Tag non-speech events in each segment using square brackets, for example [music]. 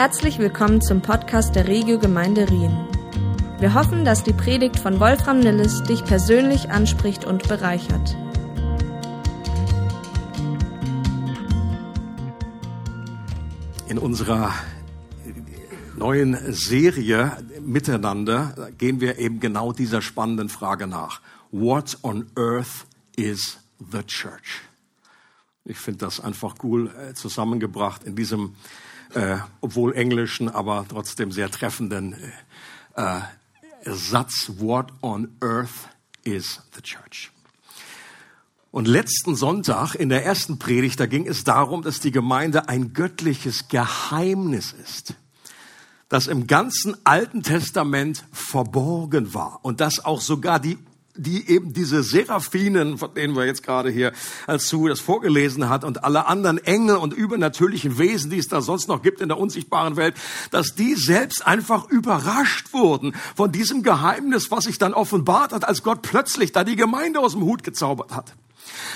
Herzlich willkommen zum Podcast der Regio Gemeinde Rien. Wir hoffen, dass die Predigt von Wolfram Nilles dich persönlich anspricht und bereichert. In unserer neuen Serie Miteinander gehen wir eben genau dieser spannenden Frage nach. What on earth is the church? Ich finde das einfach cool äh, zusammengebracht in diesem, äh, obwohl englischen, aber trotzdem sehr treffenden äh, Satz. What on earth is the church? Und letzten Sonntag in der ersten Predigt, da ging es darum, dass die Gemeinde ein göttliches Geheimnis ist, das im ganzen Alten Testament verborgen war und das auch sogar die die eben diese Seraphinen, von denen wir jetzt gerade hier als zu das vorgelesen hat und alle anderen Engel und übernatürlichen Wesen, die es da sonst noch gibt in der unsichtbaren Welt, dass die selbst einfach überrascht wurden von diesem Geheimnis, was sich dann offenbart hat, als Gott plötzlich da die Gemeinde aus dem Hut gezaubert hat.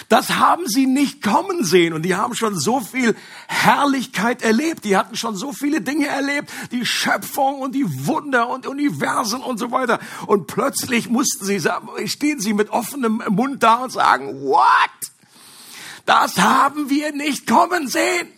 Das haben sie nicht kommen sehen und die haben schon so viel Herrlichkeit erlebt. Die hatten schon so viele Dinge erlebt, die Schöpfung und die Wunder und Universen und so weiter. Und plötzlich mussten sie, stehen sie mit offenem Mund da und sagen, what? Das haben wir nicht kommen sehen.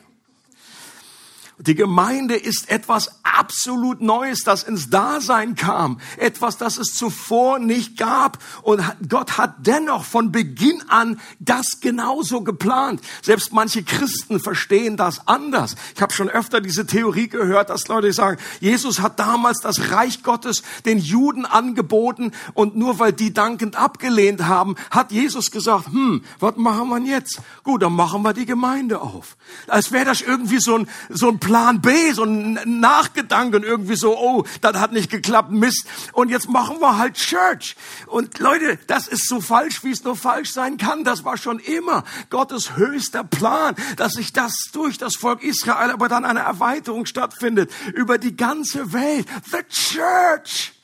Die Gemeinde ist etwas absolut Neues, das ins Dasein kam. Etwas, das es zuvor nicht gab. Und Gott hat dennoch von Beginn an das genauso geplant. Selbst manche Christen verstehen das anders. Ich habe schon öfter diese Theorie gehört, dass Leute sagen, Jesus hat damals das Reich Gottes den Juden angeboten und nur weil die dankend abgelehnt haben, hat Jesus gesagt, hm, was machen wir jetzt? Gut, dann machen wir die Gemeinde auf. Als wäre das irgendwie so ein, so ein Plan B, so ein Nachgedanken irgendwie so, oh, das hat nicht geklappt, Mist. Und jetzt machen wir halt Church. Und Leute, das ist so falsch, wie es nur falsch sein kann. Das war schon immer Gottes höchster Plan, dass sich das durch das Volk Israel, aber dann eine Erweiterung stattfindet über die ganze Welt. The Church.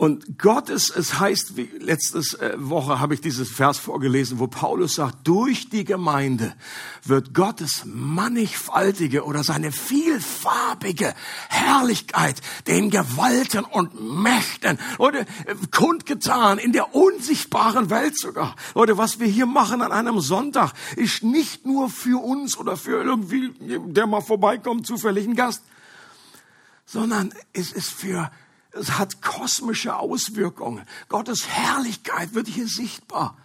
Und Gott ist, es heißt, wie letztes äh, Woche habe ich dieses Vers vorgelesen, wo Paulus sagt, durch die Gemeinde wird Gottes mannigfaltige oder seine vielfarbige Herrlichkeit den Gewalten und Mächten oder äh, kundgetan in der unsichtbaren Welt sogar. Leute, was wir hier machen an einem Sonntag ist nicht nur für uns oder für irgendwie, der mal vorbeikommt, zufälligen Gast, sondern es ist für es hat kosmische Auswirkungen. Gottes Herrlichkeit wird hier sichtbar.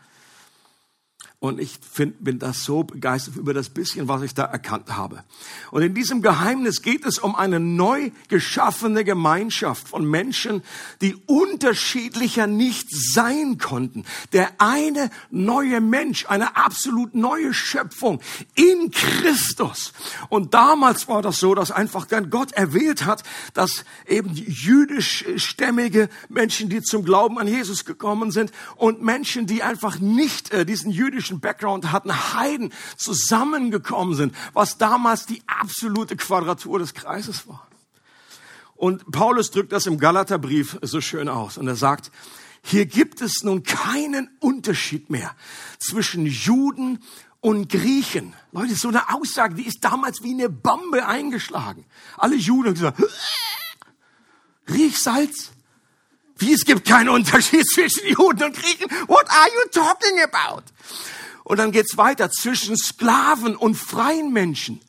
Und ich find, bin das so begeistert über das bisschen, was ich da erkannt habe. Und in diesem Geheimnis geht es um eine neu geschaffene Gemeinschaft von Menschen, die unterschiedlicher nicht sein konnten. Der eine neue Mensch, eine absolut neue Schöpfung in Christus. Und damals war das so, dass einfach dann Gott erwählt hat, dass eben jüdischstämmige Menschen, die zum Glauben an Jesus gekommen sind und Menschen, die einfach nicht äh, diesen jüdischen jüdischen Background hatten, Heiden zusammengekommen sind, was damals die absolute Quadratur des Kreises war. Und Paulus drückt das im Galaterbrief so schön aus und er sagt, hier gibt es nun keinen Unterschied mehr zwischen Juden und Griechen. Leute, so eine Aussage, die ist damals wie eine Bombe eingeschlagen. Alle Juden haben gesagt, riech Salz. Wie es gibt keinen Unterschied [laughs] zwischen Juden und Griechen. What are you talking about? Und dann geht's weiter zwischen Sklaven und freien Menschen.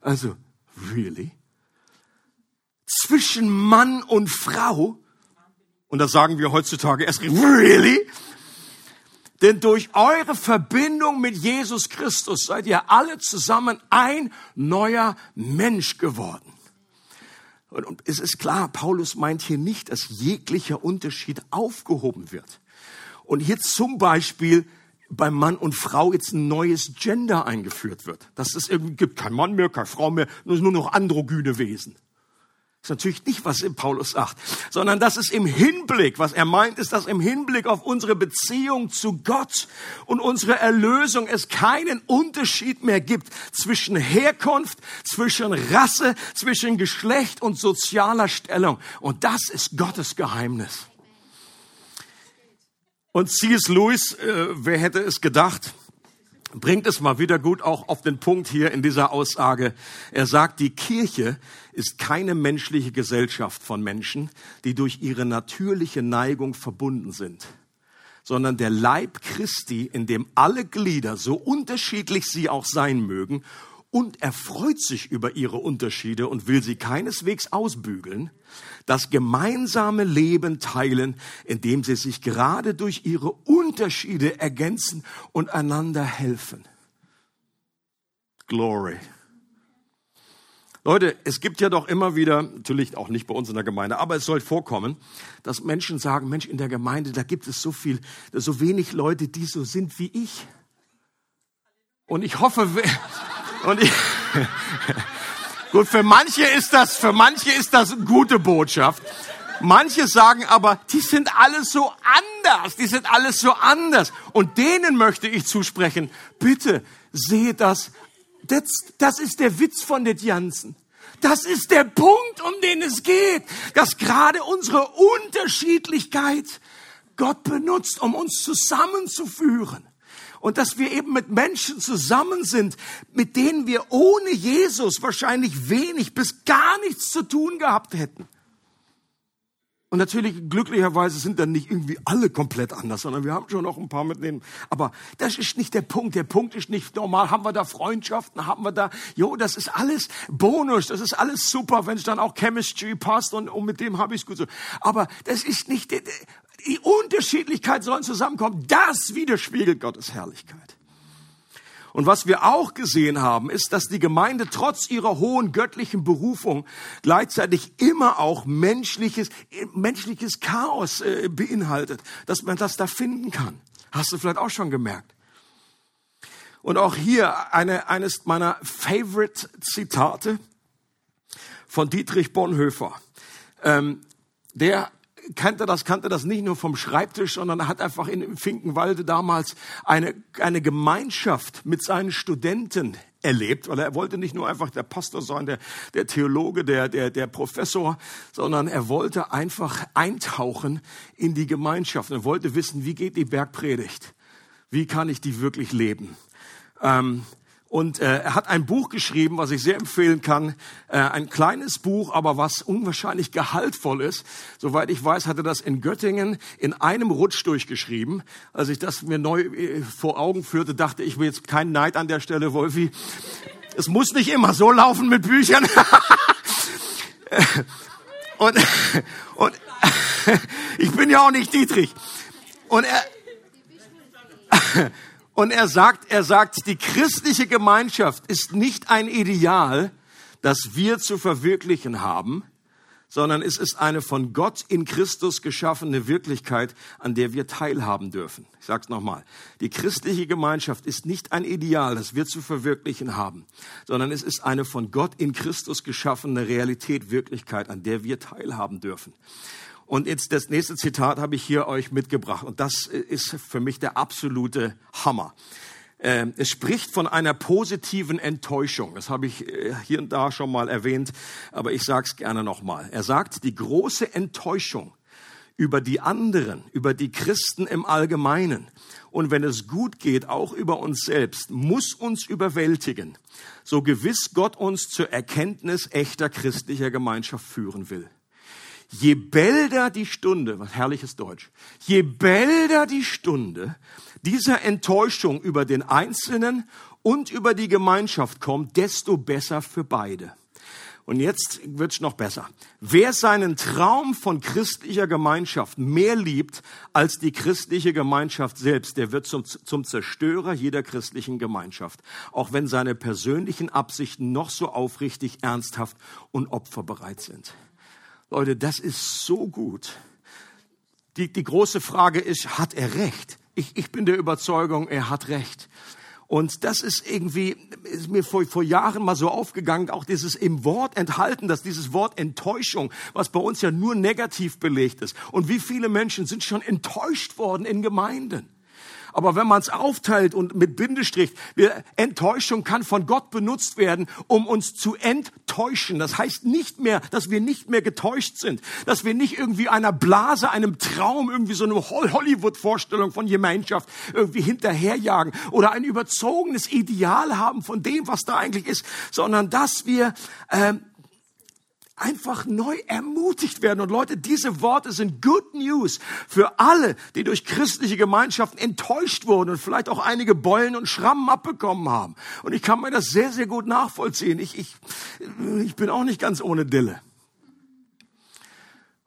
Also, really? Zwischen Mann und Frau. Und das sagen wir heutzutage erst, really? Denn durch eure Verbindung mit Jesus Christus seid ihr alle zusammen ein neuer Mensch geworden. Und es ist klar, Paulus meint hier nicht, dass jeglicher Unterschied aufgehoben wird. Und hier zum Beispiel beim Mann und Frau jetzt ein neues Gender eingeführt wird. Dass es irgendwie gibt kein Mann mehr, keine Frau mehr, nur noch androgyne Wesen. Das ist natürlich nicht, was Paulus sagt, sondern das ist im Hinblick, was er meint, ist, dass im Hinblick auf unsere Beziehung zu Gott und unsere Erlösung es keinen Unterschied mehr gibt zwischen Herkunft, zwischen Rasse, zwischen Geschlecht und sozialer Stellung. Und das ist Gottes Geheimnis. Und C.S. Lewis, äh, wer hätte es gedacht, bringt es mal wieder gut auch auf den Punkt hier in dieser Aussage. Er sagt, die Kirche ist keine menschliche Gesellschaft von Menschen, die durch ihre natürliche Neigung verbunden sind, sondern der Leib Christi, in dem alle Glieder, so unterschiedlich sie auch sein mögen, und er freut sich über ihre Unterschiede und will sie keineswegs ausbügeln, das gemeinsame Leben teilen, indem sie sich gerade durch ihre Unterschiede ergänzen und einander helfen. Glory. Leute, es gibt ja doch immer wieder, natürlich auch nicht bei uns in der Gemeinde, aber es soll vorkommen, dass Menschen sagen, Mensch, in der Gemeinde, da gibt es so viel, so wenig Leute, die so sind wie ich. Und ich hoffe, [laughs] und ich, [laughs] gut, für manche ist das, für manche ist das gute Botschaft. Manche sagen aber, die sind alle so anders, die sind alles so anders. Und denen möchte ich zusprechen, bitte seht das, das, das ist der Witz von den Jansen. Das ist der Punkt, um den es geht, dass gerade unsere Unterschiedlichkeit Gott benutzt, um uns zusammenzuführen und dass wir eben mit Menschen zusammen sind, mit denen wir ohne Jesus wahrscheinlich wenig bis gar nichts zu tun gehabt hätten. Und natürlich, glücklicherweise sind dann nicht irgendwie alle komplett anders, sondern wir haben schon noch ein paar mit denen. Aber das ist nicht der Punkt. Der Punkt ist nicht normal. Haben wir da Freundschaften? Haben wir da, jo, das ist alles Bonus. Das ist alles super, wenn es dann auch Chemistry passt und, und mit dem habe ich es gut so. Aber das ist nicht, die Unterschiedlichkeit sollen zusammenkommen. Das widerspiegelt Gottes Herrlichkeit. Und was wir auch gesehen haben, ist, dass die Gemeinde trotz ihrer hohen göttlichen Berufung gleichzeitig immer auch menschliches, menschliches Chaos äh, beinhaltet, dass man das da finden kann. Hast du vielleicht auch schon gemerkt? Und auch hier eine, eines meiner Favorite Zitate von Dietrich Bonhoeffer. Ähm, der kannte das, kannte das nicht nur vom Schreibtisch, sondern er hat einfach in Finkenwalde damals eine, eine Gemeinschaft mit seinen Studenten erlebt, weil er wollte nicht nur einfach der Pastor sein, der, der Theologe, der, der, der Professor, sondern er wollte einfach eintauchen in die Gemeinschaft. Er wollte wissen, wie geht die Bergpredigt? Wie kann ich die wirklich leben? Ähm, und äh, er hat ein Buch geschrieben, was ich sehr empfehlen kann. Äh, ein kleines Buch, aber was unwahrscheinlich gehaltvoll ist. Soweit ich weiß, hat er das in Göttingen in einem Rutsch durchgeschrieben. Als ich das mir neu äh, vor Augen führte, dachte ich, will jetzt kein Neid an der Stelle, Wolfi. Es muss nicht immer so laufen mit Büchern. [laughs] und, und [laughs] ich bin ja auch nicht Dietrich. Und er [laughs] und er sagt, er sagt, die christliche Gemeinschaft ist nicht ein Ideal, das wir zu verwirklichen haben, sondern es ist eine von Gott in Christus geschaffene Wirklichkeit, an der wir teilhaben dürfen. Ich sage es nochmal. Die christliche Gemeinschaft ist nicht ein Ideal, das wir zu verwirklichen haben, sondern es ist eine von Gott in Christus geschaffene Realität, Wirklichkeit, an der wir teilhaben dürfen. Und jetzt das nächste Zitat habe ich hier euch mitgebracht. Und das ist für mich der absolute Hammer. Ähm, es spricht von einer positiven Enttäuschung. Das habe ich äh, hier und da schon mal erwähnt, aber ich sage es gerne nochmal. Er sagt, die große Enttäuschung über die anderen, über die Christen im Allgemeinen und wenn es gut geht, auch über uns selbst, muss uns überwältigen, so gewiss Gott uns zur Erkenntnis echter christlicher Gemeinschaft führen will. Je bälder die Stunde, was herrliches Deutsch, je bälder die Stunde dieser Enttäuschung über den Einzelnen und über die Gemeinschaft kommt, desto besser für beide. Und jetzt wird's noch besser. Wer seinen Traum von christlicher Gemeinschaft mehr liebt als die christliche Gemeinschaft selbst, der wird zum, zum Zerstörer jeder christlichen Gemeinschaft. Auch wenn seine persönlichen Absichten noch so aufrichtig, ernsthaft und opferbereit sind. Leute, das ist so gut. Die, die große Frage ist, hat er recht? Ich, ich bin der Überzeugung, er hat recht. Und das ist irgendwie, ist mir vor, vor Jahren mal so aufgegangen, auch dieses im Wort enthalten, dass dieses Wort Enttäuschung, was bei uns ja nur negativ belegt ist. Und wie viele Menschen sind schon enttäuscht worden in Gemeinden? Aber wenn man es aufteilt und mit Bindestrich, wir, Enttäuschung kann von Gott benutzt werden, um uns zu enttäuschen. Das heißt nicht mehr, dass wir nicht mehr getäuscht sind, dass wir nicht irgendwie einer Blase, einem Traum, irgendwie so eine Hollywood-Vorstellung von Gemeinschaft irgendwie hinterherjagen oder ein überzogenes Ideal haben von dem, was da eigentlich ist, sondern dass wir ähm, einfach neu ermutigt werden. Und Leute, diese Worte sind Good News für alle, die durch christliche Gemeinschaften enttäuscht wurden und vielleicht auch einige Beulen und Schrammen abbekommen haben. Und ich kann mir das sehr, sehr gut nachvollziehen. Ich, ich, ich bin auch nicht ganz ohne Dille.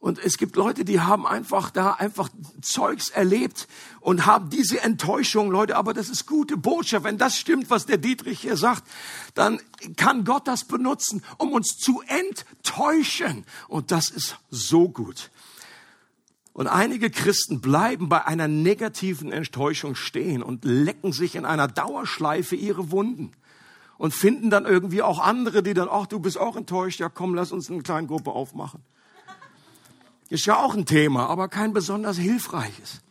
Und es gibt Leute, die haben einfach da einfach Zeugs erlebt und haben diese Enttäuschung, Leute, aber das ist gute Botschaft. Wenn das stimmt, was der Dietrich hier sagt, dann kann Gott das benutzen, um uns zu enttäuschen. Und das ist so gut. Und einige Christen bleiben bei einer negativen Enttäuschung stehen und lecken sich in einer Dauerschleife ihre Wunden und finden dann irgendwie auch andere, die dann, ach, du bist auch enttäuscht, ja komm, lass uns eine kleine Gruppe aufmachen. Ist ja auch ein Thema, aber kein besonders hilfreiches.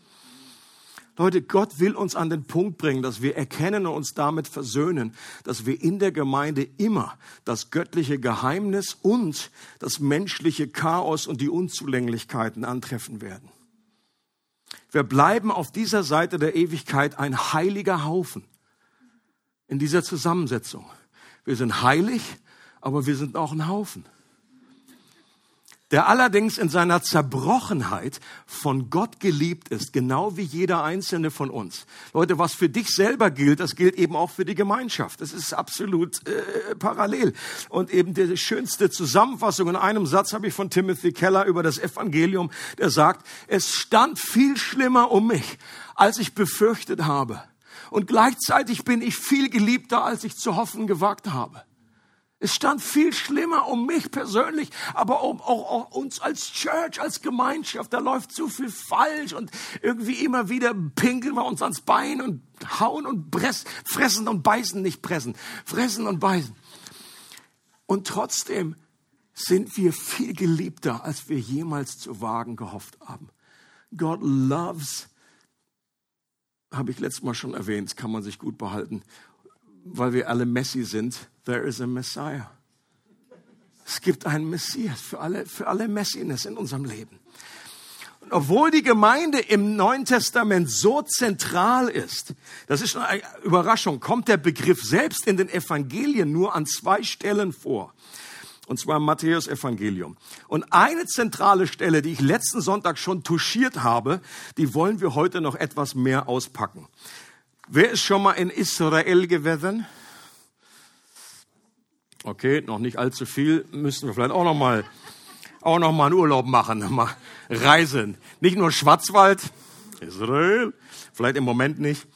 Leute, Gott will uns an den Punkt bringen, dass wir erkennen und uns damit versöhnen, dass wir in der Gemeinde immer das göttliche Geheimnis und das menschliche Chaos und die Unzulänglichkeiten antreffen werden. Wir bleiben auf dieser Seite der Ewigkeit ein heiliger Haufen in dieser Zusammensetzung. Wir sind heilig, aber wir sind auch ein Haufen der allerdings in seiner Zerbrochenheit von Gott geliebt ist, genau wie jeder einzelne von uns. Leute, was für dich selber gilt, das gilt eben auch für die Gemeinschaft. Das ist absolut äh, parallel. Und eben die schönste Zusammenfassung in einem Satz habe ich von Timothy Keller über das Evangelium, der sagt, es stand viel schlimmer um mich, als ich befürchtet habe. Und gleichzeitig bin ich viel geliebter, als ich zu hoffen gewagt habe. Es stand viel schlimmer um mich persönlich, aber um auch, auch uns als Church, als Gemeinschaft. Da läuft zu viel falsch und irgendwie immer wieder pinkeln wir uns ans Bein und hauen und press, fressen und beißen, nicht pressen, fressen und beißen. Und trotzdem sind wir viel geliebter, als wir jemals zu wagen gehofft haben. God loves, habe ich letztes Mal schon erwähnt, kann man sich gut behalten, weil wir alle Messi sind there is a Messiah. Es gibt einen Messias für alle, für alle Messines in unserem Leben. Und obwohl die Gemeinde im Neuen Testament so zentral ist, das ist eine Überraschung, kommt der Begriff selbst in den Evangelien nur an zwei Stellen vor. Und zwar im Matthäus Evangelium. Und eine zentrale Stelle, die ich letzten Sonntag schon touchiert habe, die wollen wir heute noch etwas mehr auspacken. Wer ist schon mal in Israel gewesen? Okay, noch nicht allzu viel. Müssen wir vielleicht auch noch mal, auch noch mal einen Urlaub machen, [laughs] mal reisen. Nicht nur Schwarzwald, Israel, vielleicht im Moment nicht.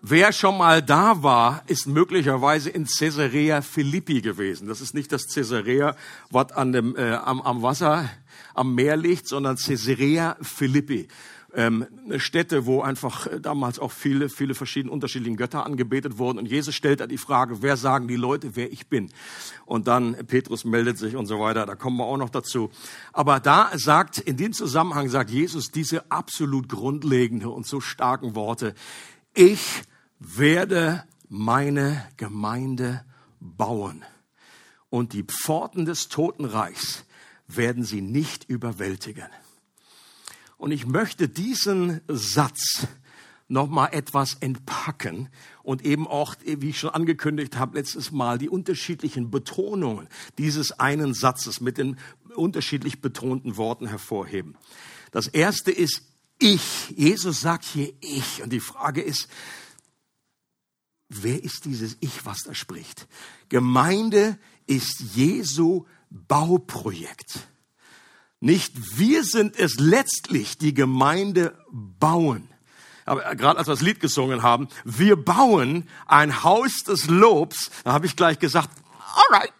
Wer schon mal da war, ist möglicherweise in Caesarea Philippi gewesen. Das ist nicht das Caesarea, was an dem, äh, am, am Wasser, am Meer liegt, sondern Caesarea Philippi ähm, Städte, wo einfach äh, damals auch viele, viele verschiedene unterschiedliche Götter angebetet wurden. Und Jesus stellt da die Frage, wer sagen die Leute, wer ich bin? Und dann Petrus meldet sich und so weiter. Da kommen wir auch noch dazu. Aber da sagt, in dem Zusammenhang sagt Jesus diese absolut grundlegende und so starken Worte. Ich werde meine Gemeinde bauen. Und die Pforten des Totenreichs werden sie nicht überwältigen. Und ich möchte diesen Satz noch mal etwas entpacken und eben auch, wie ich schon angekündigt habe letztes Mal, die unterschiedlichen Betonungen dieses einen Satzes mit den unterschiedlich betonten Worten hervorheben. Das erste ist ich. Jesus sagt hier ich. Und die Frage ist, wer ist dieses Ich, was da spricht? Gemeinde ist Jesu Bauprojekt. Nicht wir sind es letztlich, die Gemeinde bauen. Aber gerade als wir das Lied gesungen haben, wir bauen ein Haus des Lobs, da habe ich gleich gesagt, alright.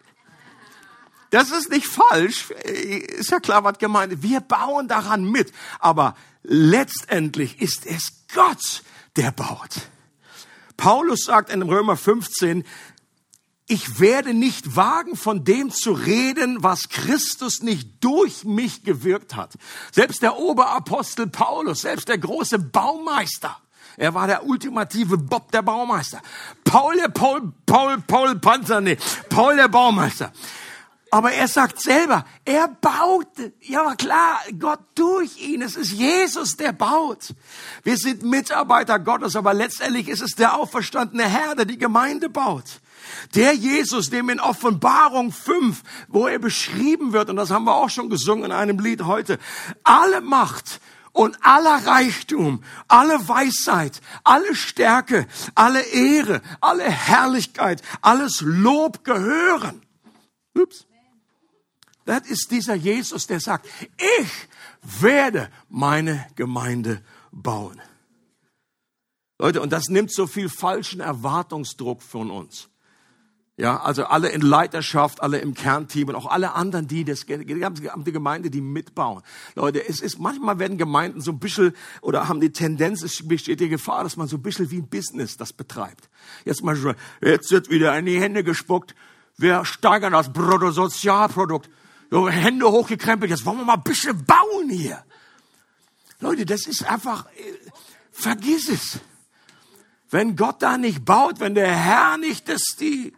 Das ist nicht falsch, ist ja klar, was gemeint ist. Wir bauen daran mit, aber letztendlich ist es Gott, der baut. Paulus sagt in Römer 15, ich werde nicht wagen, von dem zu reden, was Christus nicht durch mich gewirkt hat. Selbst der Oberapostel Paulus, selbst der große Baumeister, er war der ultimative Bob der Baumeister. Paul der Paul, Paul, Paul Panzer, nee, Paul der Baumeister. Aber er sagt selber, er baut. Ja, klar, Gott durch ihn. Es ist Jesus, der baut. Wir sind Mitarbeiter Gottes, aber letztendlich ist es der auferstandene Herr, der die Gemeinde baut. Der Jesus, dem in Offenbarung 5, wo er beschrieben wird, und das haben wir auch schon gesungen in einem Lied heute, alle Macht und aller Reichtum, alle Weisheit, alle Stärke, alle Ehre, alle Herrlichkeit, alles Lob gehören. Ups. Das ist dieser Jesus, der sagt, ich werde meine Gemeinde bauen. Leute, und das nimmt so viel falschen Erwartungsdruck von uns. Ja, also alle in Leiterschaft, alle im Kernteam und auch alle anderen, die das, die Gemeinde, die mitbauen. Leute, es ist, manchmal werden Gemeinden so ein bisschen, oder haben die Tendenz, es besteht die Gefahr, dass man so ein bisschen wie ein Business das betreibt. Jetzt mal jetzt wird wieder in die Hände gespuckt. Wir steigern das Bruttosozialprodukt. So, Hände hochgekrempelt, jetzt wollen wir mal ein bisschen bauen hier. Leute, das ist einfach, äh, vergiss es. Wenn Gott da nicht baut, wenn der Herr nicht das, die,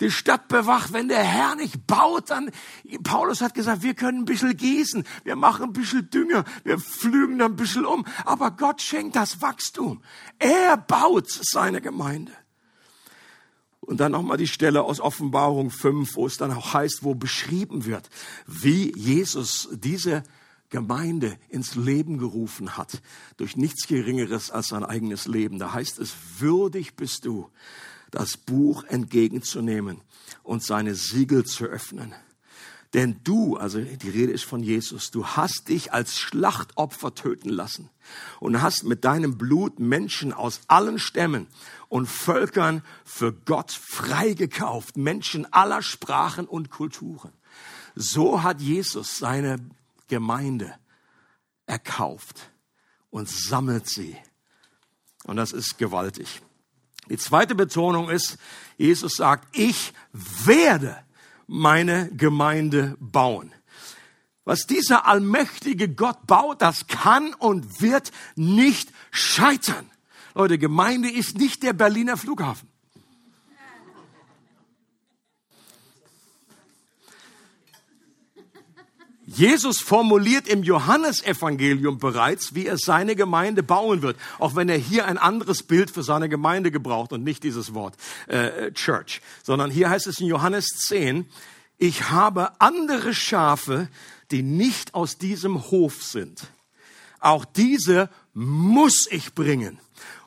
die Stadt bewacht. Wenn der Herr nicht baut, dann, Paulus hat gesagt, wir können ein bisschen gießen, wir machen ein bisschen Dünger, wir flügen ein bisschen um. Aber Gott schenkt das Wachstum. Er baut seine Gemeinde. Und dann nochmal die Stelle aus Offenbarung 5, wo es dann auch heißt, wo beschrieben wird, wie Jesus diese Gemeinde ins Leben gerufen hat, durch nichts Geringeres als sein eigenes Leben. Da heißt es, würdig bist du, das Buch entgegenzunehmen und seine Siegel zu öffnen. Denn du, also die Rede ist von Jesus, du hast dich als Schlachtopfer töten lassen und hast mit deinem Blut Menschen aus allen Stämmen und Völkern für Gott freigekauft, Menschen aller Sprachen und Kulturen. So hat Jesus seine Gemeinde erkauft und sammelt sie. Und das ist gewaltig. Die zweite Betonung ist, Jesus sagt, ich werde meine Gemeinde bauen. Was dieser allmächtige Gott baut, das kann und wird nicht scheitern. Leute, Gemeinde ist nicht der Berliner Flughafen. Jesus formuliert im Johannesevangelium bereits, wie er seine Gemeinde bauen wird, auch wenn er hier ein anderes Bild für seine Gemeinde gebraucht und nicht dieses Wort äh, Church, sondern hier heißt es in Johannes 10, ich habe andere Schafe, die nicht aus diesem Hof sind. Auch diese muss ich bringen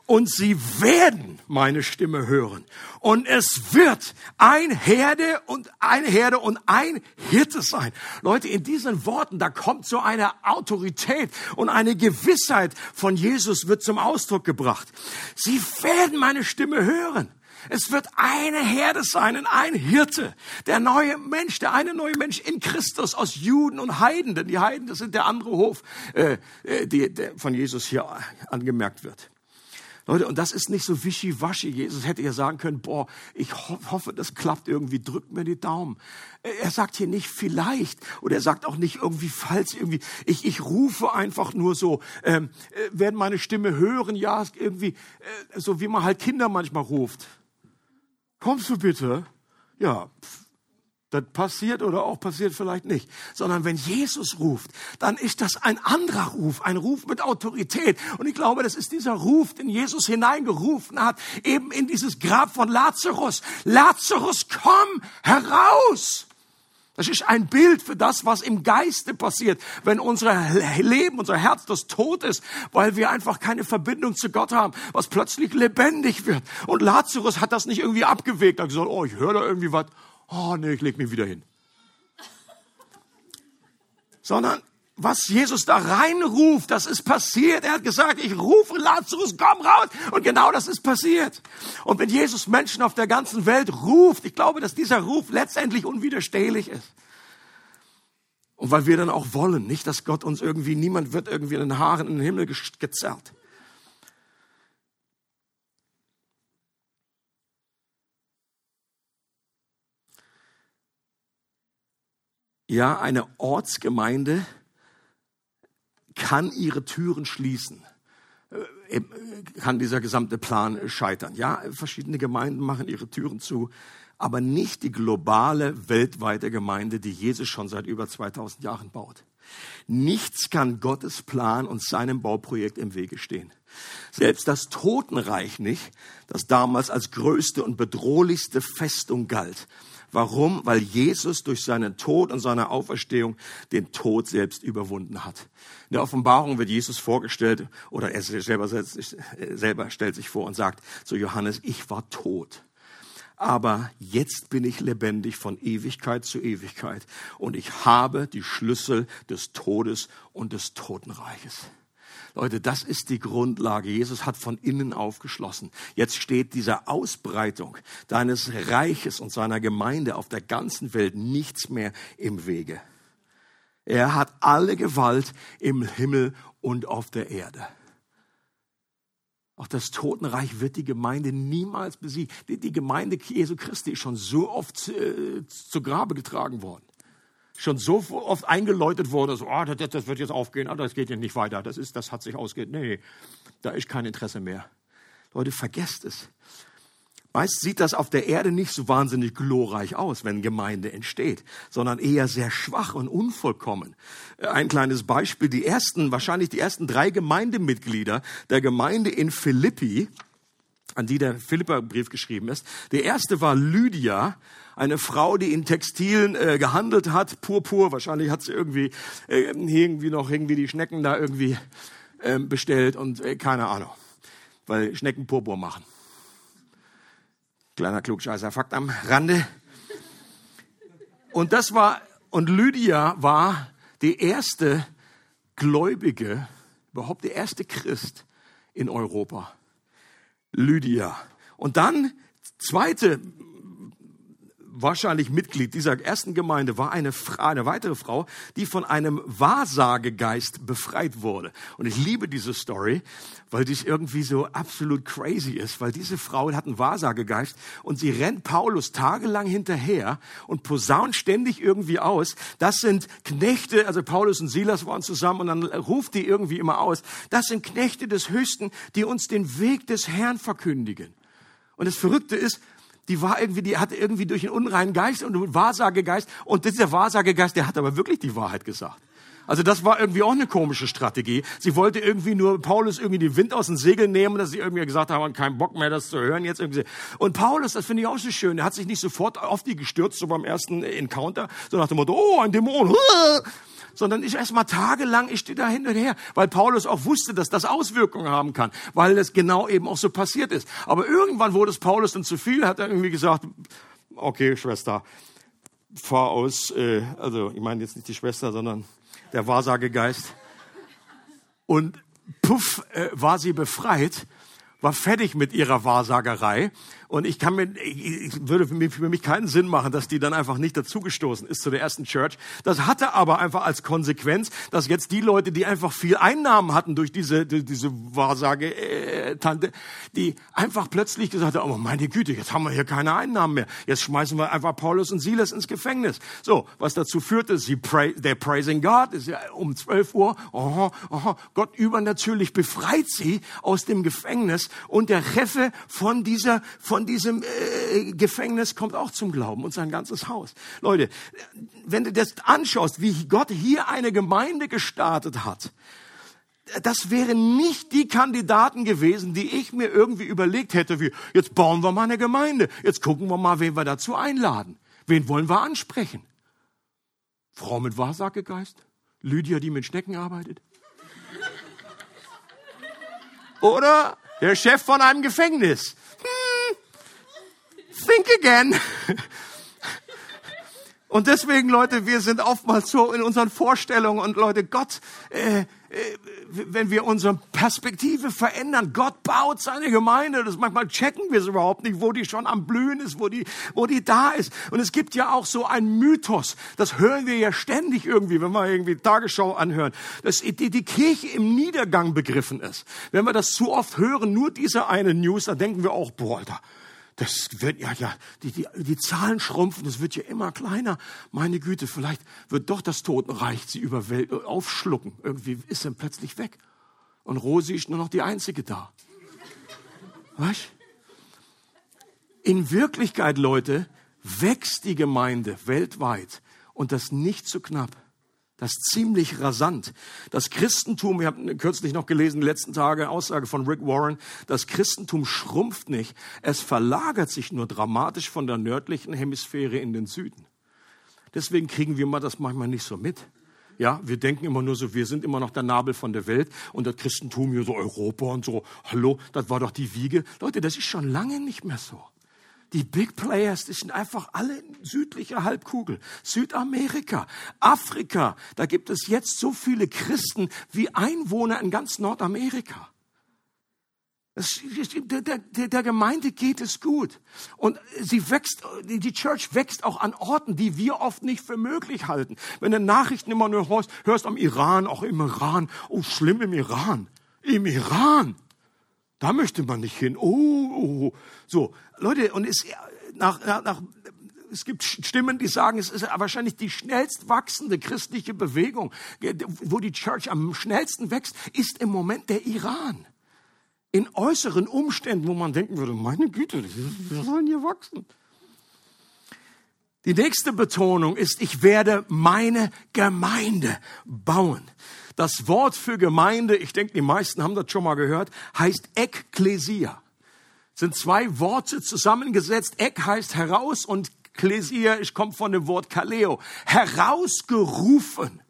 und sie werden meine Stimme hören. Und es wird ein Herde und eine Herde und ein Hirte sein. Leute, in diesen Worten, da kommt so eine Autorität und eine Gewissheit von Jesus wird zum Ausdruck gebracht. Sie werden meine Stimme hören. Es wird eine Herde sein und ein Hirte. Der neue Mensch, der eine neue Mensch in Christus aus Juden und Heiden, denn die Heiden, das sind der andere Hof, äh, äh die, der von Jesus hier angemerkt wird. Leute, und das ist nicht so wischiwaschi. Jesus hätte ja sagen können, boah, ich ho hoffe, das klappt irgendwie, drückt mir die Daumen. Er sagt hier nicht vielleicht oder er sagt auch nicht irgendwie falls irgendwie. Ich, ich rufe einfach nur so, ähm, äh, werden meine Stimme hören, ja, irgendwie, äh, so wie man halt Kinder manchmal ruft. Kommst du bitte? Ja, pff, das passiert oder auch passiert vielleicht nicht. Sondern wenn Jesus ruft, dann ist das ein anderer Ruf, ein Ruf mit Autorität. Und ich glaube, das ist dieser Ruf, den Jesus hineingerufen hat, eben in dieses Grab von Lazarus. Lazarus, komm heraus! Das ist ein Bild für das, was im Geiste passiert, wenn unser Leben, unser Herz das tot ist, weil wir einfach keine Verbindung zu Gott haben, was plötzlich lebendig wird. Und Lazarus hat das nicht irgendwie abgewegt, hat gesagt, oh, ich höre da irgendwie was oh nee, ich leg mich wieder hin. Sondern was Jesus da reinruft, das ist passiert. Er hat gesagt, ich rufe Lazarus, komm raus. Und genau das ist passiert. Und wenn Jesus Menschen auf der ganzen Welt ruft, ich glaube, dass dieser Ruf letztendlich unwiderstehlich ist. Und weil wir dann auch wollen, nicht, dass Gott uns irgendwie, niemand wird irgendwie in den Haaren in den Himmel gezerrt. Ja, eine Ortsgemeinde kann ihre Türen schließen äh, kann dieser gesamte Plan scheitern. Ja, verschiedene Gemeinden machen ihre Türen zu, aber nicht die globale, weltweite Gemeinde, die Jesus schon seit über 2000 Jahren baut. Nichts kann Gottes Plan und seinem Bauprojekt im Wege stehen. Selbst das Totenreich nicht, das damals als größte und bedrohlichste Festung galt. Warum? Weil Jesus durch seinen Tod und seine Auferstehung den Tod selbst überwunden hat. In der Offenbarung wird Jesus vorgestellt, oder er selber, selber stellt sich vor und sagt zu Johannes, ich war tot aber jetzt bin ich lebendig von Ewigkeit zu Ewigkeit und ich habe die Schlüssel des Todes und des Totenreiches. Leute, das ist die Grundlage. Jesus hat von innen aufgeschlossen. Jetzt steht dieser Ausbreitung deines Reiches und seiner Gemeinde auf der ganzen Welt nichts mehr im Wege. Er hat alle Gewalt im Himmel und auf der Erde. Auch das Totenreich wird die Gemeinde niemals besiegen. Die, Gemeinde Jesu Christi ist schon so oft äh, zu Grabe getragen worden. Schon so oft eingeläutet wurde, so, oh, das, das wird jetzt aufgehen, oh, das geht jetzt nicht weiter, das, ist, das hat sich ausgeht. Nee, da ist kein Interesse mehr. Leute, vergesst es. Meist sieht das auf der Erde nicht so wahnsinnig glorreich aus, wenn Gemeinde entsteht, sondern eher sehr schwach und unvollkommen. Ein kleines Beispiel, die ersten, wahrscheinlich die ersten drei Gemeindemitglieder der Gemeinde in Philippi, an die der Philippa-Brief geschrieben ist. Der erste war Lydia, eine Frau, die in Textilen äh, gehandelt hat, purpur. Wahrscheinlich hat sie irgendwie äh, irgendwie noch irgendwie die Schnecken da irgendwie äh, bestellt und äh, keine Ahnung, weil Schnecken purpur machen. Kleiner klugscheißer Fakt am Rande. Und das war, und Lydia war die erste Gläubige, überhaupt der erste Christ in Europa. Lydia. Und dann zweite wahrscheinlich Mitglied dieser ersten Gemeinde war eine, eine weitere Frau, die von einem Wahrsagegeist befreit wurde. Und ich liebe diese Story, weil dies irgendwie so absolut crazy ist, weil diese Frau hat einen Wahrsagegeist und sie rennt Paulus tagelang hinterher und posaunt ständig irgendwie aus. Das sind Knechte, also Paulus und Silas waren zusammen und dann ruft die irgendwie immer aus. Das sind Knechte des Höchsten, die uns den Weg des Herrn verkündigen. Und das Verrückte ist, die war irgendwie, die hatte irgendwie durch einen unreinen Geist und einen Wahrsagegeist. Und dieser Wahrsagegeist, der hat aber wirklich die Wahrheit gesagt. Also das war irgendwie auch eine komische Strategie. Sie wollte irgendwie nur Paulus irgendwie den Wind aus den Segeln nehmen, dass sie irgendwie gesagt haben, keinen Bock mehr, das zu hören jetzt irgendwie. Und Paulus, das finde ich auch so schön, der hat sich nicht sofort auf die gestürzt, so beim ersten Encounter, so nach dem Motto, oh, ein Dämon sondern ich erst mal tagelang, ich stehe da hin und her, weil Paulus auch wusste, dass das Auswirkungen haben kann, weil das genau eben auch so passiert ist. Aber irgendwann wurde es Paulus dann zu viel, hat er irgendwie gesagt, okay, Schwester, fahr aus, äh, also ich meine jetzt nicht die Schwester, sondern der Wahrsagegeist. Und puff, äh, war sie befreit war fertig mit ihrer Wahrsagerei und ich kann mir, ich würde für mich, keinen Sinn machen, dass die dann einfach nicht dazugestoßen ist zu der ersten Church. Das hatte aber einfach als Konsequenz, dass jetzt die Leute, die einfach viel Einnahmen hatten durch diese, diese Wahrsage-Tante, die einfach plötzlich gesagt haben, oh meine Güte, jetzt haben wir hier keine Einnahmen mehr. Jetzt schmeißen wir einfach Paulus und Silas ins Gefängnis. So, was dazu führte, sie pray, der Praising God ist ja um 12 Uhr, oh, oh, Gott übernatürlich befreit sie aus dem Gefängnis und der Cheffe von dieser, von diesem äh, Gefängnis kommt auch zum Glauben und sein ganzes Haus. Leute, wenn du das anschaust, wie Gott hier eine Gemeinde gestartet hat, das wären nicht die Kandidaten gewesen, die ich mir irgendwie überlegt hätte, wie, jetzt bauen wir mal eine Gemeinde, jetzt gucken wir mal, wen wir dazu einladen. Wen wollen wir ansprechen? Frau mit Wahrsagegeist? Lydia, die mit Schnecken arbeitet? Oder der Chef von einem Gefängnis. Hm, think again. Und deswegen, Leute, wir sind oftmals so in unseren Vorstellungen und Leute, Gott, äh, wenn wir unsere Perspektive verändern, Gott baut seine Gemeinde. Das manchmal checken wir es überhaupt nicht, wo die schon am Blühen ist, wo die, wo die da ist. Und es gibt ja auch so einen Mythos. Das hören wir ja ständig irgendwie, wenn wir irgendwie Tagesschau anhören, dass die, die Kirche im Niedergang begriffen ist. Wenn wir das zu oft hören, nur diese eine News, dann denken wir auch, boah, Alter, das wird ja, ja, die, die, die Zahlen schrumpfen, das wird ja immer kleiner. Meine Güte, vielleicht wird doch das Totenreich sie überwält, aufschlucken. Irgendwie ist er plötzlich weg. Und Rosi ist nur noch die Einzige da. Was? In Wirklichkeit, Leute, wächst die Gemeinde weltweit und das nicht zu knapp. Das ziemlich rasant. Das Christentum, wir haben kürzlich noch gelesen, die letzten Tage, Aussage von Rick Warren, das Christentum schrumpft nicht, es verlagert sich nur dramatisch von der nördlichen Hemisphäre in den Süden. Deswegen kriegen wir das manchmal nicht so mit. Ja, wir denken immer nur so, wir sind immer noch der Nabel von der Welt und das Christentum hier so Europa und so. Hallo, das war doch die Wiege. Leute, das ist schon lange nicht mehr so. Die Big Players, die sind einfach alle in südlicher Halbkugel. Südamerika, Afrika, da gibt es jetzt so viele Christen wie Einwohner in ganz Nordamerika. Das, der, der, der Gemeinde geht es gut. Und sie wächst, die Church wächst auch an Orten, die wir oft nicht für möglich halten. Wenn du Nachrichten immer nur hörst, hörst am Iran, auch im Iran, oh, schlimm im Iran. Im Iran. Da möchte man nicht hin. Oh, oh, so Leute, und es nach, nach, es gibt Stimmen, die sagen, es ist wahrscheinlich die schnellst wachsende christliche Bewegung, wo die Church am schnellsten wächst, ist im Moment der Iran. In äußeren Umständen, wo man denken würde, meine Güte, wir sollen hier wachsen. Die nächste Betonung ist, ich werde meine Gemeinde bauen. Das Wort für Gemeinde, ich denke, die meisten haben das schon mal gehört, heißt Ekklesia. Sind zwei Worte zusammengesetzt. Ek heißt heraus und Klesia, ich komme von dem Wort Kaleo. Herausgerufen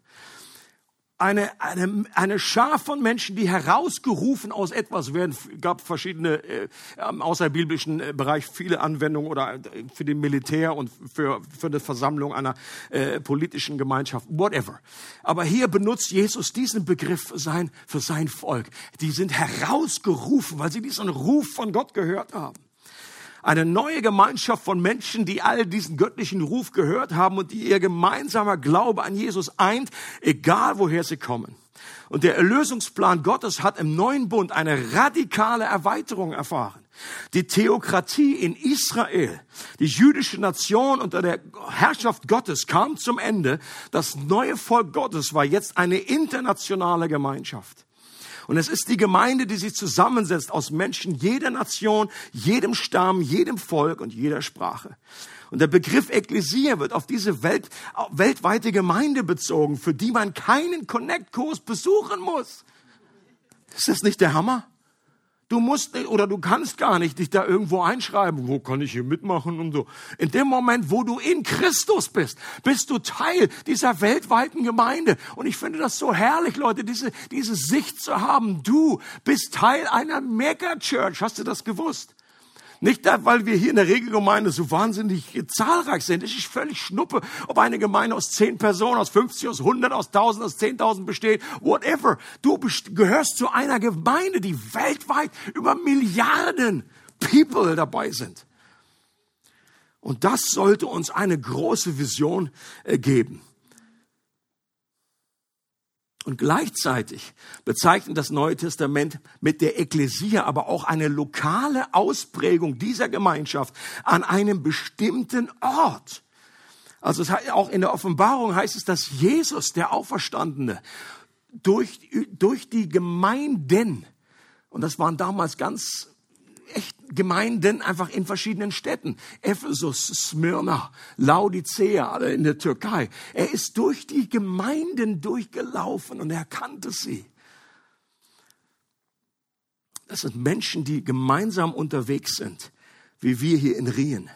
eine, eine, eine Schar von Menschen, die herausgerufen aus etwas werden. gab verschiedene, äh, im außerbiblischen äh, Bereich viele Anwendungen oder äh, für den Militär und für, für eine Versammlung einer äh, politischen Gemeinschaft, whatever. Aber hier benutzt Jesus diesen Begriff für sein, für sein Volk. Die sind herausgerufen, weil sie diesen Ruf von Gott gehört haben. Eine neue Gemeinschaft von Menschen, die all diesen göttlichen Ruf gehört haben und die ihr gemeinsamer Glaube an Jesus eint, egal woher sie kommen. Und der Erlösungsplan Gottes hat im neuen Bund eine radikale Erweiterung erfahren. Die Theokratie in Israel, die jüdische Nation unter der Herrschaft Gottes kam zum Ende. Das neue Volk Gottes war jetzt eine internationale Gemeinschaft. Und es ist die Gemeinde, die sich zusammensetzt aus Menschen jeder Nation, jedem Stamm, jedem Volk und jeder Sprache. Und der Begriff Ekklesia wird auf diese Welt, weltweite Gemeinde bezogen, für die man keinen Connect-Kurs besuchen muss. Ist das nicht der Hammer? Du musst oder du kannst gar nicht dich da irgendwo einschreiben. Wo kann ich hier mitmachen und so. In dem Moment, wo du in Christus bist, bist du Teil dieser weltweiten Gemeinde. Und ich finde das so herrlich, Leute, diese, diese Sicht zu haben. Du bist Teil einer Mega-Church. Hast du das gewusst? Nicht, weil wir hier in der Regelgemeinde so wahnsinnig zahlreich sind. Es ist völlig schnuppe, ob eine Gemeinde aus zehn Personen, aus 50, aus 100, aus 1000, aus 10.000 besteht. Whatever. Du gehörst zu einer Gemeinde, die weltweit über Milliarden People dabei sind. Und das sollte uns eine große Vision äh, geben. Und gleichzeitig bezeichnet das Neue Testament mit der Ekklesia aber auch eine lokale Ausprägung dieser Gemeinschaft an einem bestimmten Ort. Also auch in der Offenbarung heißt es, dass Jesus, der Auferstandene, durch, durch die Gemeinden, und das waren damals ganz echt Gemeinden einfach in verschiedenen Städten. Ephesus, Smyrna, Laodicea, alle in der Türkei. Er ist durch die Gemeinden durchgelaufen und er kannte sie. Das sind Menschen, die gemeinsam unterwegs sind, wie wir hier in Rien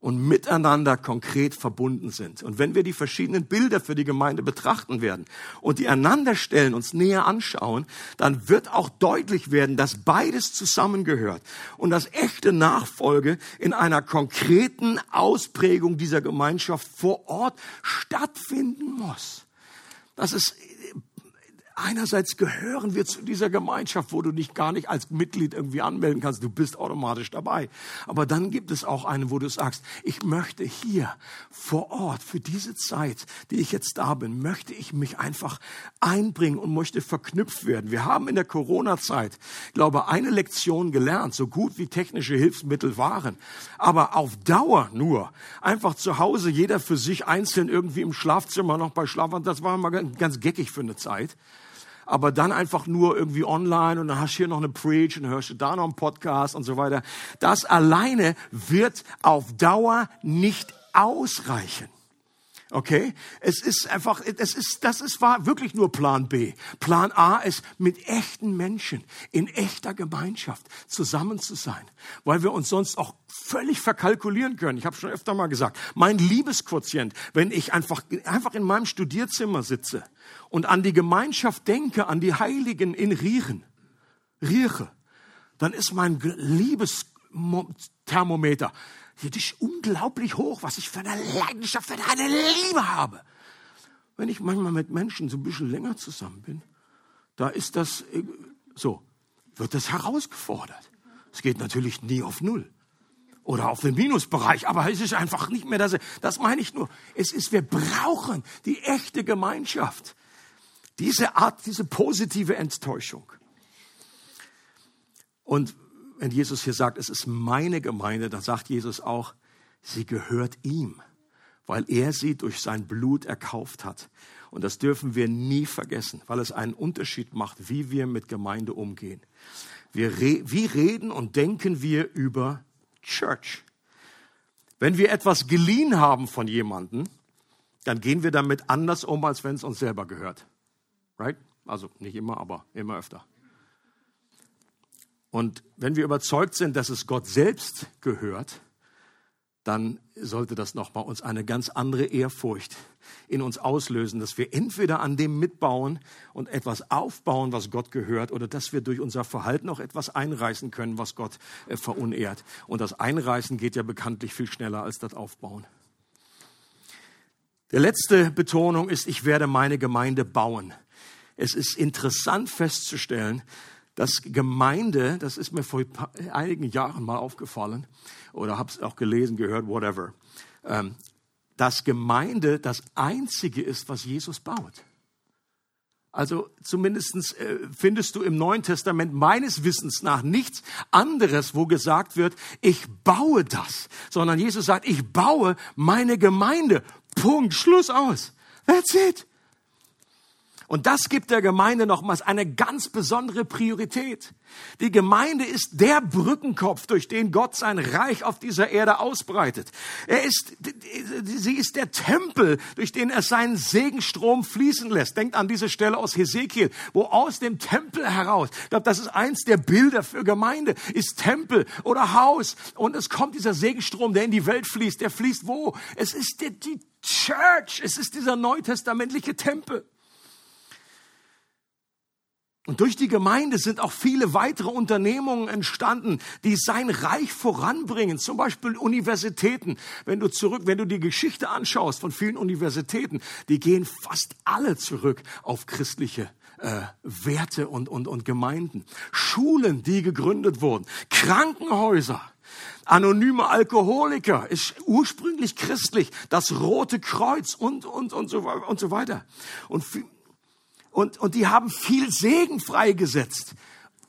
und miteinander konkret verbunden sind. Und wenn wir die verschiedenen Bilder für die Gemeinde betrachten werden und die einander stellen, uns näher anschauen, dann wird auch deutlich werden, dass beides zusammengehört und dass echte Nachfolge in einer konkreten Ausprägung dieser Gemeinschaft vor Ort stattfinden muss. Das ist einerseits gehören wir zu dieser Gemeinschaft, wo du dich gar nicht als Mitglied irgendwie anmelden kannst. Du bist automatisch dabei. Aber dann gibt es auch eine, wo du sagst, ich möchte hier vor Ort für diese Zeit, die ich jetzt da bin, möchte ich mich einfach einbringen und möchte verknüpft werden. Wir haben in der Corona-Zeit, glaube eine Lektion gelernt, so gut wie technische Hilfsmittel waren. Aber auf Dauer nur, einfach zu Hause, jeder für sich einzeln irgendwie im Schlafzimmer noch bei Schlafwand, das war mal ganz geckig für eine Zeit aber dann einfach nur irgendwie online und dann hast du hier noch eine Preach und hörst du da noch einen Podcast und so weiter. Das alleine wird auf Dauer nicht ausreichen. Okay? Es ist einfach, es ist, das ist, war wirklich nur Plan B. Plan A ist, mit echten Menschen in echter Gemeinschaft zusammen zu sein, weil wir uns sonst auch völlig verkalkulieren können. Ich habe schon öfter mal gesagt, mein Liebesquotient, wenn ich einfach, einfach in meinem Studierzimmer sitze und an die Gemeinschaft denke, an die Heiligen in Rieren, rieche, dann ist mein Liebesthermometer das ist unglaublich hoch, was ich für eine Leidenschaft, für eine Liebe habe. Wenn ich manchmal mit Menschen so ein bisschen länger zusammen bin, da ist das äh, so, wird das herausgefordert. Es geht natürlich nie auf Null oder auf den Minusbereich, aber es ist einfach nicht mehr das. Das meine ich nur. Es ist, wir brauchen die echte Gemeinschaft. Diese Art, diese positive Enttäuschung. Und wenn Jesus hier sagt, es ist meine Gemeinde, dann sagt Jesus auch, sie gehört ihm, weil er sie durch sein Blut erkauft hat. Und das dürfen wir nie vergessen, weil es einen Unterschied macht, wie wir mit Gemeinde umgehen. Wir re wie reden und denken wir über Church? Wenn wir etwas geliehen haben von jemandem, dann gehen wir damit anders um, als wenn es uns selber gehört. Right? Also nicht immer, aber immer öfter. Und wenn wir überzeugt sind, dass es Gott selbst gehört, dann sollte das nochmal uns eine ganz andere Ehrfurcht in uns auslösen, dass wir entweder an dem mitbauen und etwas aufbauen, was Gott gehört, oder dass wir durch unser Verhalten auch etwas einreißen können, was Gott äh, verunehrt. Und das Einreißen geht ja bekanntlich viel schneller als das Aufbauen. Der letzte Betonung ist, ich werde meine Gemeinde bauen. Es ist interessant festzustellen, dass Gemeinde, das ist mir vor einigen Jahren mal aufgefallen oder habe es auch gelesen, gehört, whatever, ähm, dass Gemeinde das Einzige ist, was Jesus baut. Also zumindest äh, findest du im Neuen Testament meines Wissens nach nichts anderes, wo gesagt wird, ich baue das, sondern Jesus sagt, ich baue meine Gemeinde. Punkt, Schluss aus. That's it. Und das gibt der Gemeinde nochmals eine ganz besondere Priorität. Die Gemeinde ist der Brückenkopf, durch den Gott sein Reich auf dieser Erde ausbreitet. Er ist, sie ist der Tempel, durch den er seinen Segenstrom fließen lässt. Denkt an diese Stelle aus Hesekiel, wo aus dem Tempel heraus, ich glaube, das ist eins der Bilder für Gemeinde, ist Tempel oder Haus. Und es kommt dieser Segenstrom, der in die Welt fließt. Der fließt wo? Es ist die, Church. Es ist dieser neutestamentliche Tempel. Und durch die Gemeinde sind auch viele weitere Unternehmungen entstanden, die sein Reich voranbringen. Zum Beispiel Universitäten. Wenn du zurück, wenn du die Geschichte anschaust von vielen Universitäten, die gehen fast alle zurück auf christliche äh, Werte und, und, und Gemeinden. Schulen, die gegründet wurden. Krankenhäuser. Anonyme Alkoholiker ist ursprünglich christlich. Das Rote Kreuz und, und, und, so, und so weiter. Und und, und die haben viel Segen freigesetzt.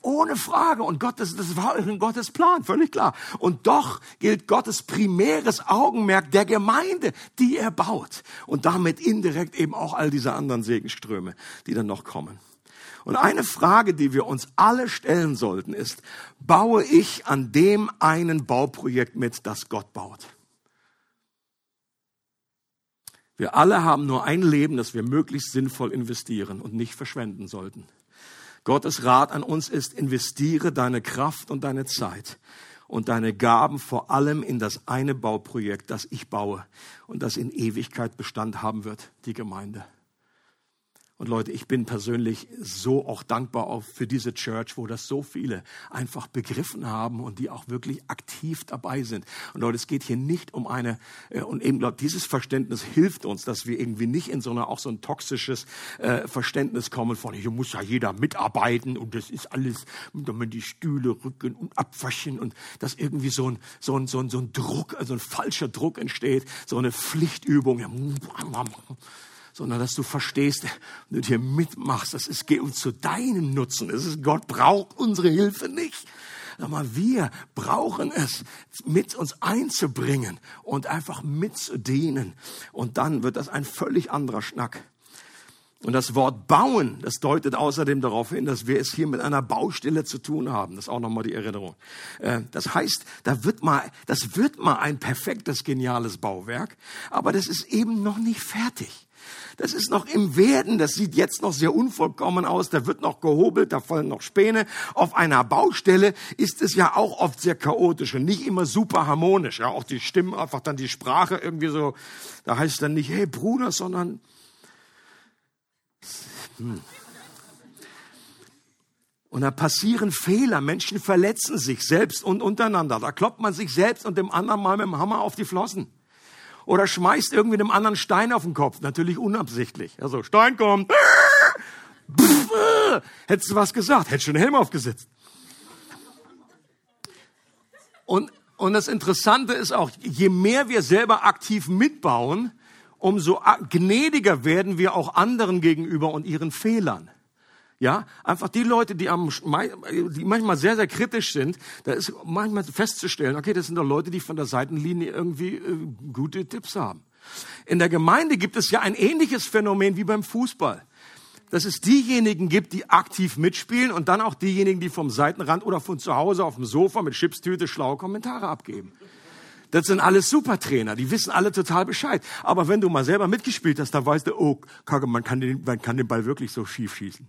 Ohne Frage. Und Gott, das, das war in Gottes Plan, völlig klar. Und doch gilt Gottes primäres Augenmerk der Gemeinde, die er baut. Und damit indirekt eben auch all diese anderen Segenströme, die dann noch kommen. Und eine Frage, die wir uns alle stellen sollten, ist, baue ich an dem einen Bauprojekt mit, das Gott baut? Wir alle haben nur ein Leben, das wir möglichst sinnvoll investieren und nicht verschwenden sollten. Gottes Rat an uns ist, investiere deine Kraft und deine Zeit und deine Gaben vor allem in das eine Bauprojekt, das ich baue und das in Ewigkeit Bestand haben wird, die Gemeinde. Und Leute, ich bin persönlich so auch dankbar auch für diese Church, wo das so viele einfach begriffen haben und die auch wirklich aktiv dabei sind. Und Leute, es geht hier nicht um eine, äh, und eben, Leute, dieses Verständnis hilft uns, dass wir irgendwie nicht in so einer, auch so ein toxisches äh, Verständnis kommen von, hier muss ja jeder mitarbeiten und das ist alles, damit die Stühle rücken und abwaschen und dass irgendwie so ein, so ein, so ein, so ein Druck, also ein falscher Druck entsteht, so eine Pflichtübung sondern dass du verstehst, wenn du hier mitmachst, das ist geht uns zu deinem Nutzen. Es ist, Gott braucht unsere Hilfe nicht. Aber wir brauchen es, mit uns einzubringen und einfach mitzudienen. Und dann wird das ein völlig anderer Schnack. Und das Wort bauen, das deutet außerdem darauf hin, dass wir es hier mit einer Baustelle zu tun haben. Das ist auch nochmal die Erinnerung. Äh, das heißt, da wird mal, das wird mal ein perfektes, geniales Bauwerk, aber das ist eben noch nicht fertig. Das ist noch im Werden, das sieht jetzt noch sehr unvollkommen aus, da wird noch gehobelt, da fallen noch Späne. Auf einer Baustelle ist es ja auch oft sehr chaotisch und nicht immer super harmonisch. Ja, auch die Stimmen, einfach dann die Sprache irgendwie so, da heißt es dann nicht, hey Bruder, sondern, hm. Und da passieren Fehler, Menschen verletzen sich selbst und untereinander. Da kloppt man sich selbst und dem anderen mal mit dem Hammer auf die Flossen oder schmeißt irgendwie einem anderen Stein auf den Kopf. Natürlich unabsichtlich. Also Stein kommt. Hättest du was gesagt, hättest du einen Helm aufgesetzt. Und, und das Interessante ist auch, je mehr wir selber aktiv mitbauen, umso gnädiger werden wir auch anderen gegenüber und ihren Fehlern. Ja, einfach die Leute, die, am, die manchmal sehr, sehr kritisch sind, da ist manchmal festzustellen, okay, das sind doch Leute, die von der Seitenlinie irgendwie äh, gute Tipps haben. In der Gemeinde gibt es ja ein ähnliches Phänomen wie beim Fußball. Dass es diejenigen gibt, die aktiv mitspielen und dann auch diejenigen, die vom Seitenrand oder von zu Hause auf dem Sofa mit Chipstüte schlaue Kommentare abgeben. Das sind alles Supertrainer, die wissen alle total Bescheid. Aber wenn du mal selber mitgespielt hast, dann weißt du, oh, Kacke, man kann den, man kann den Ball wirklich so schief schießen.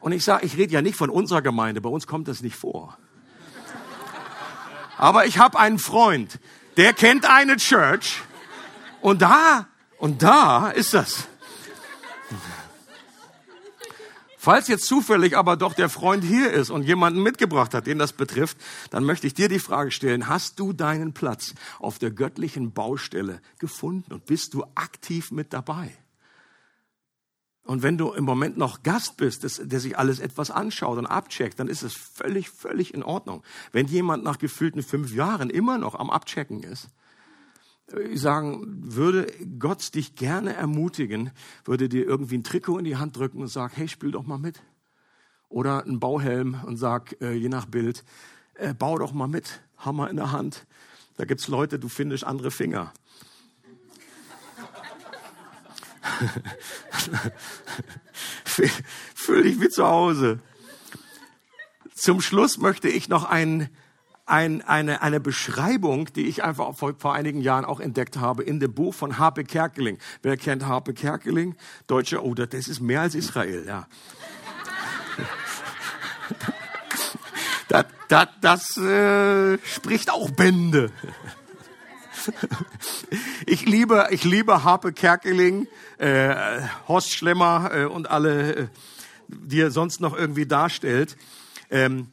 Und ich sage, ich rede ja nicht von unserer Gemeinde, bei uns kommt das nicht vor. Aber ich habe einen Freund, der kennt eine Church und da und da ist das. Falls jetzt zufällig aber doch der Freund hier ist und jemanden mitgebracht hat, den das betrifft, dann möchte ich dir die Frage stellen, hast du deinen Platz auf der göttlichen Baustelle gefunden und bist du aktiv mit dabei? Und wenn du im Moment noch Gast bist, das, der sich alles etwas anschaut und abcheckt, dann ist es völlig, völlig in Ordnung. Wenn jemand nach gefühlten fünf Jahren immer noch am Abchecken ist, äh, sagen, würde Gott dich gerne ermutigen, würde dir irgendwie ein Trikot in die Hand drücken und sagen, hey, spiel doch mal mit. Oder einen Bauhelm und sag, äh, je nach Bild, äh, bau doch mal mit, Hammer in der Hand. Da gibt's Leute, du findest andere Finger. [laughs] Fühl dich wie zu Hause. Zum Schluss möchte ich noch ein, ein, eine, eine Beschreibung, die ich einfach vor, vor einigen Jahren auch entdeckt habe, in dem Buch von Harpe Kerkeling. Wer kennt Harpe Kerkeling? Deutsche, oh, das ist mehr als Israel, ja. [laughs] das das, das äh, spricht auch Bände. [laughs] ich liebe, ich liebe Harpe Kerkeling, äh, Horst Schlemmer äh, und alle, äh, die er sonst noch irgendwie darstellt. Ähm,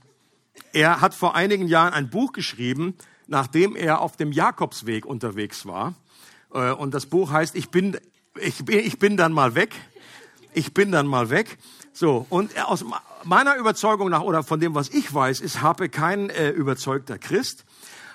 er hat vor einigen Jahren ein Buch geschrieben, nachdem er auf dem Jakobsweg unterwegs war. Äh, und das Buch heißt, ich bin, ich bin, ich bin dann mal weg. Ich bin dann mal weg. So, und aus meiner Überzeugung nach, oder von dem, was ich weiß, ist Harpe kein äh, überzeugter Christ.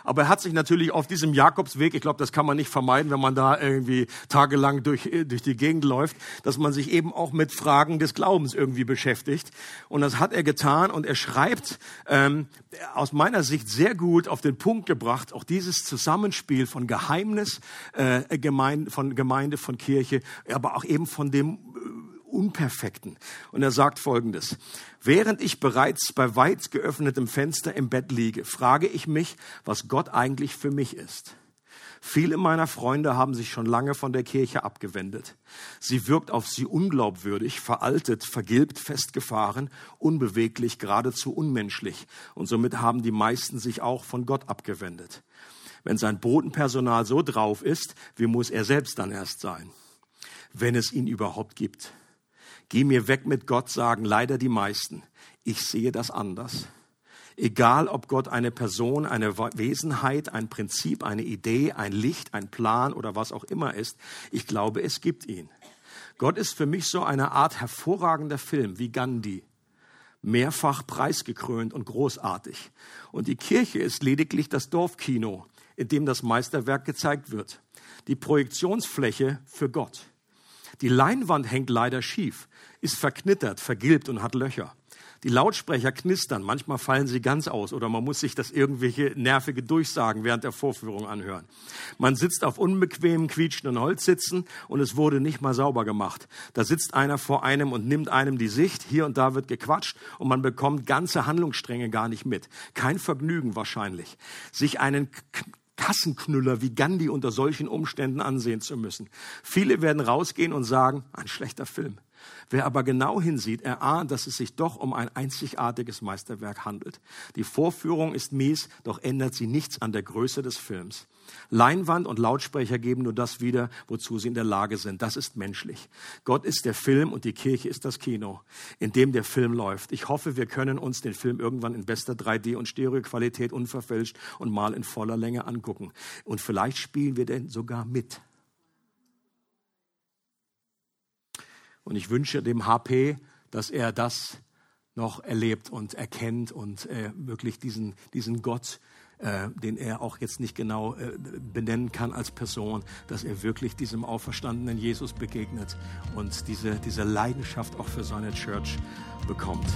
Aber er hat sich natürlich auf diesem Jakobsweg, ich glaube, das kann man nicht vermeiden, wenn man da irgendwie tagelang durch, äh, durch die Gegend läuft, dass man sich eben auch mit Fragen des Glaubens irgendwie beschäftigt. Und das hat er getan und er schreibt ähm, aus meiner Sicht sehr gut auf den Punkt gebracht, auch dieses Zusammenspiel von Geheimnis, äh, Gemeinde, von Gemeinde, von Kirche, aber auch eben von dem Unperfekten. Und er sagt Folgendes. Während ich bereits bei weit geöffnetem Fenster im Bett liege, frage ich mich, was Gott eigentlich für mich ist. Viele meiner Freunde haben sich schon lange von der Kirche abgewendet. Sie wirkt auf sie unglaubwürdig, veraltet, vergilbt, festgefahren, unbeweglich, geradezu unmenschlich. Und somit haben die meisten sich auch von Gott abgewendet. Wenn sein Bodenpersonal so drauf ist, wie muss er selbst dann erst sein? wenn es ihn überhaupt gibt. Geh mir weg mit Gott, sagen leider die meisten. Ich sehe das anders. Egal, ob Gott eine Person, eine Wesenheit, ein Prinzip, eine Idee, ein Licht, ein Plan oder was auch immer ist, ich glaube, es gibt ihn. Gott ist für mich so eine Art hervorragender Film wie Gandhi, mehrfach preisgekrönt und großartig. Und die Kirche ist lediglich das Dorfkino, in dem das Meisterwerk gezeigt wird. Die Projektionsfläche für Gott. Die Leinwand hängt leider schief, ist verknittert, vergilbt und hat Löcher. Die Lautsprecher knistern, manchmal fallen sie ganz aus oder man muss sich das irgendwelche nervige Durchsagen während der Vorführung anhören. Man sitzt auf unbequemen, quietschenden Holzsitzen und es wurde nicht mal sauber gemacht. Da sitzt einer vor einem und nimmt einem die Sicht, hier und da wird gequatscht und man bekommt ganze Handlungsstränge gar nicht mit. Kein Vergnügen wahrscheinlich. Sich einen Kassenknüller wie Gandhi unter solchen Umständen ansehen zu müssen. Viele werden rausgehen und sagen, ein schlechter Film. Wer aber genau hinsieht, erahnt, dass es sich doch um ein einzigartiges Meisterwerk handelt. Die Vorführung ist mies, doch ändert sie nichts an der Größe des Films. Leinwand und Lautsprecher geben nur das wieder, wozu sie in der Lage sind. Das ist menschlich. Gott ist der Film und die Kirche ist das Kino, in dem der Film läuft. Ich hoffe, wir können uns den Film irgendwann in bester 3D und Stereoqualität unverfälscht und mal in voller Länge angucken. Und vielleicht spielen wir denn sogar mit. Und ich wünsche dem HP, dass er das noch erlebt und erkennt und äh, wirklich diesen, diesen Gott, äh, den er auch jetzt nicht genau äh, benennen kann als Person, dass er wirklich diesem auferstandenen Jesus begegnet und diese, diese Leidenschaft auch für seine Church bekommt.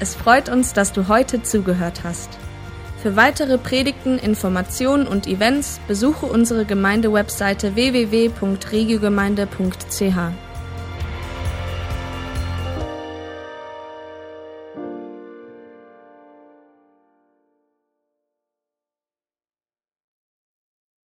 Es freut uns, dass du heute zugehört hast. Für weitere Predigten, Informationen und Events besuche unsere Gemeindewebseite www.regiogemeinde.ch.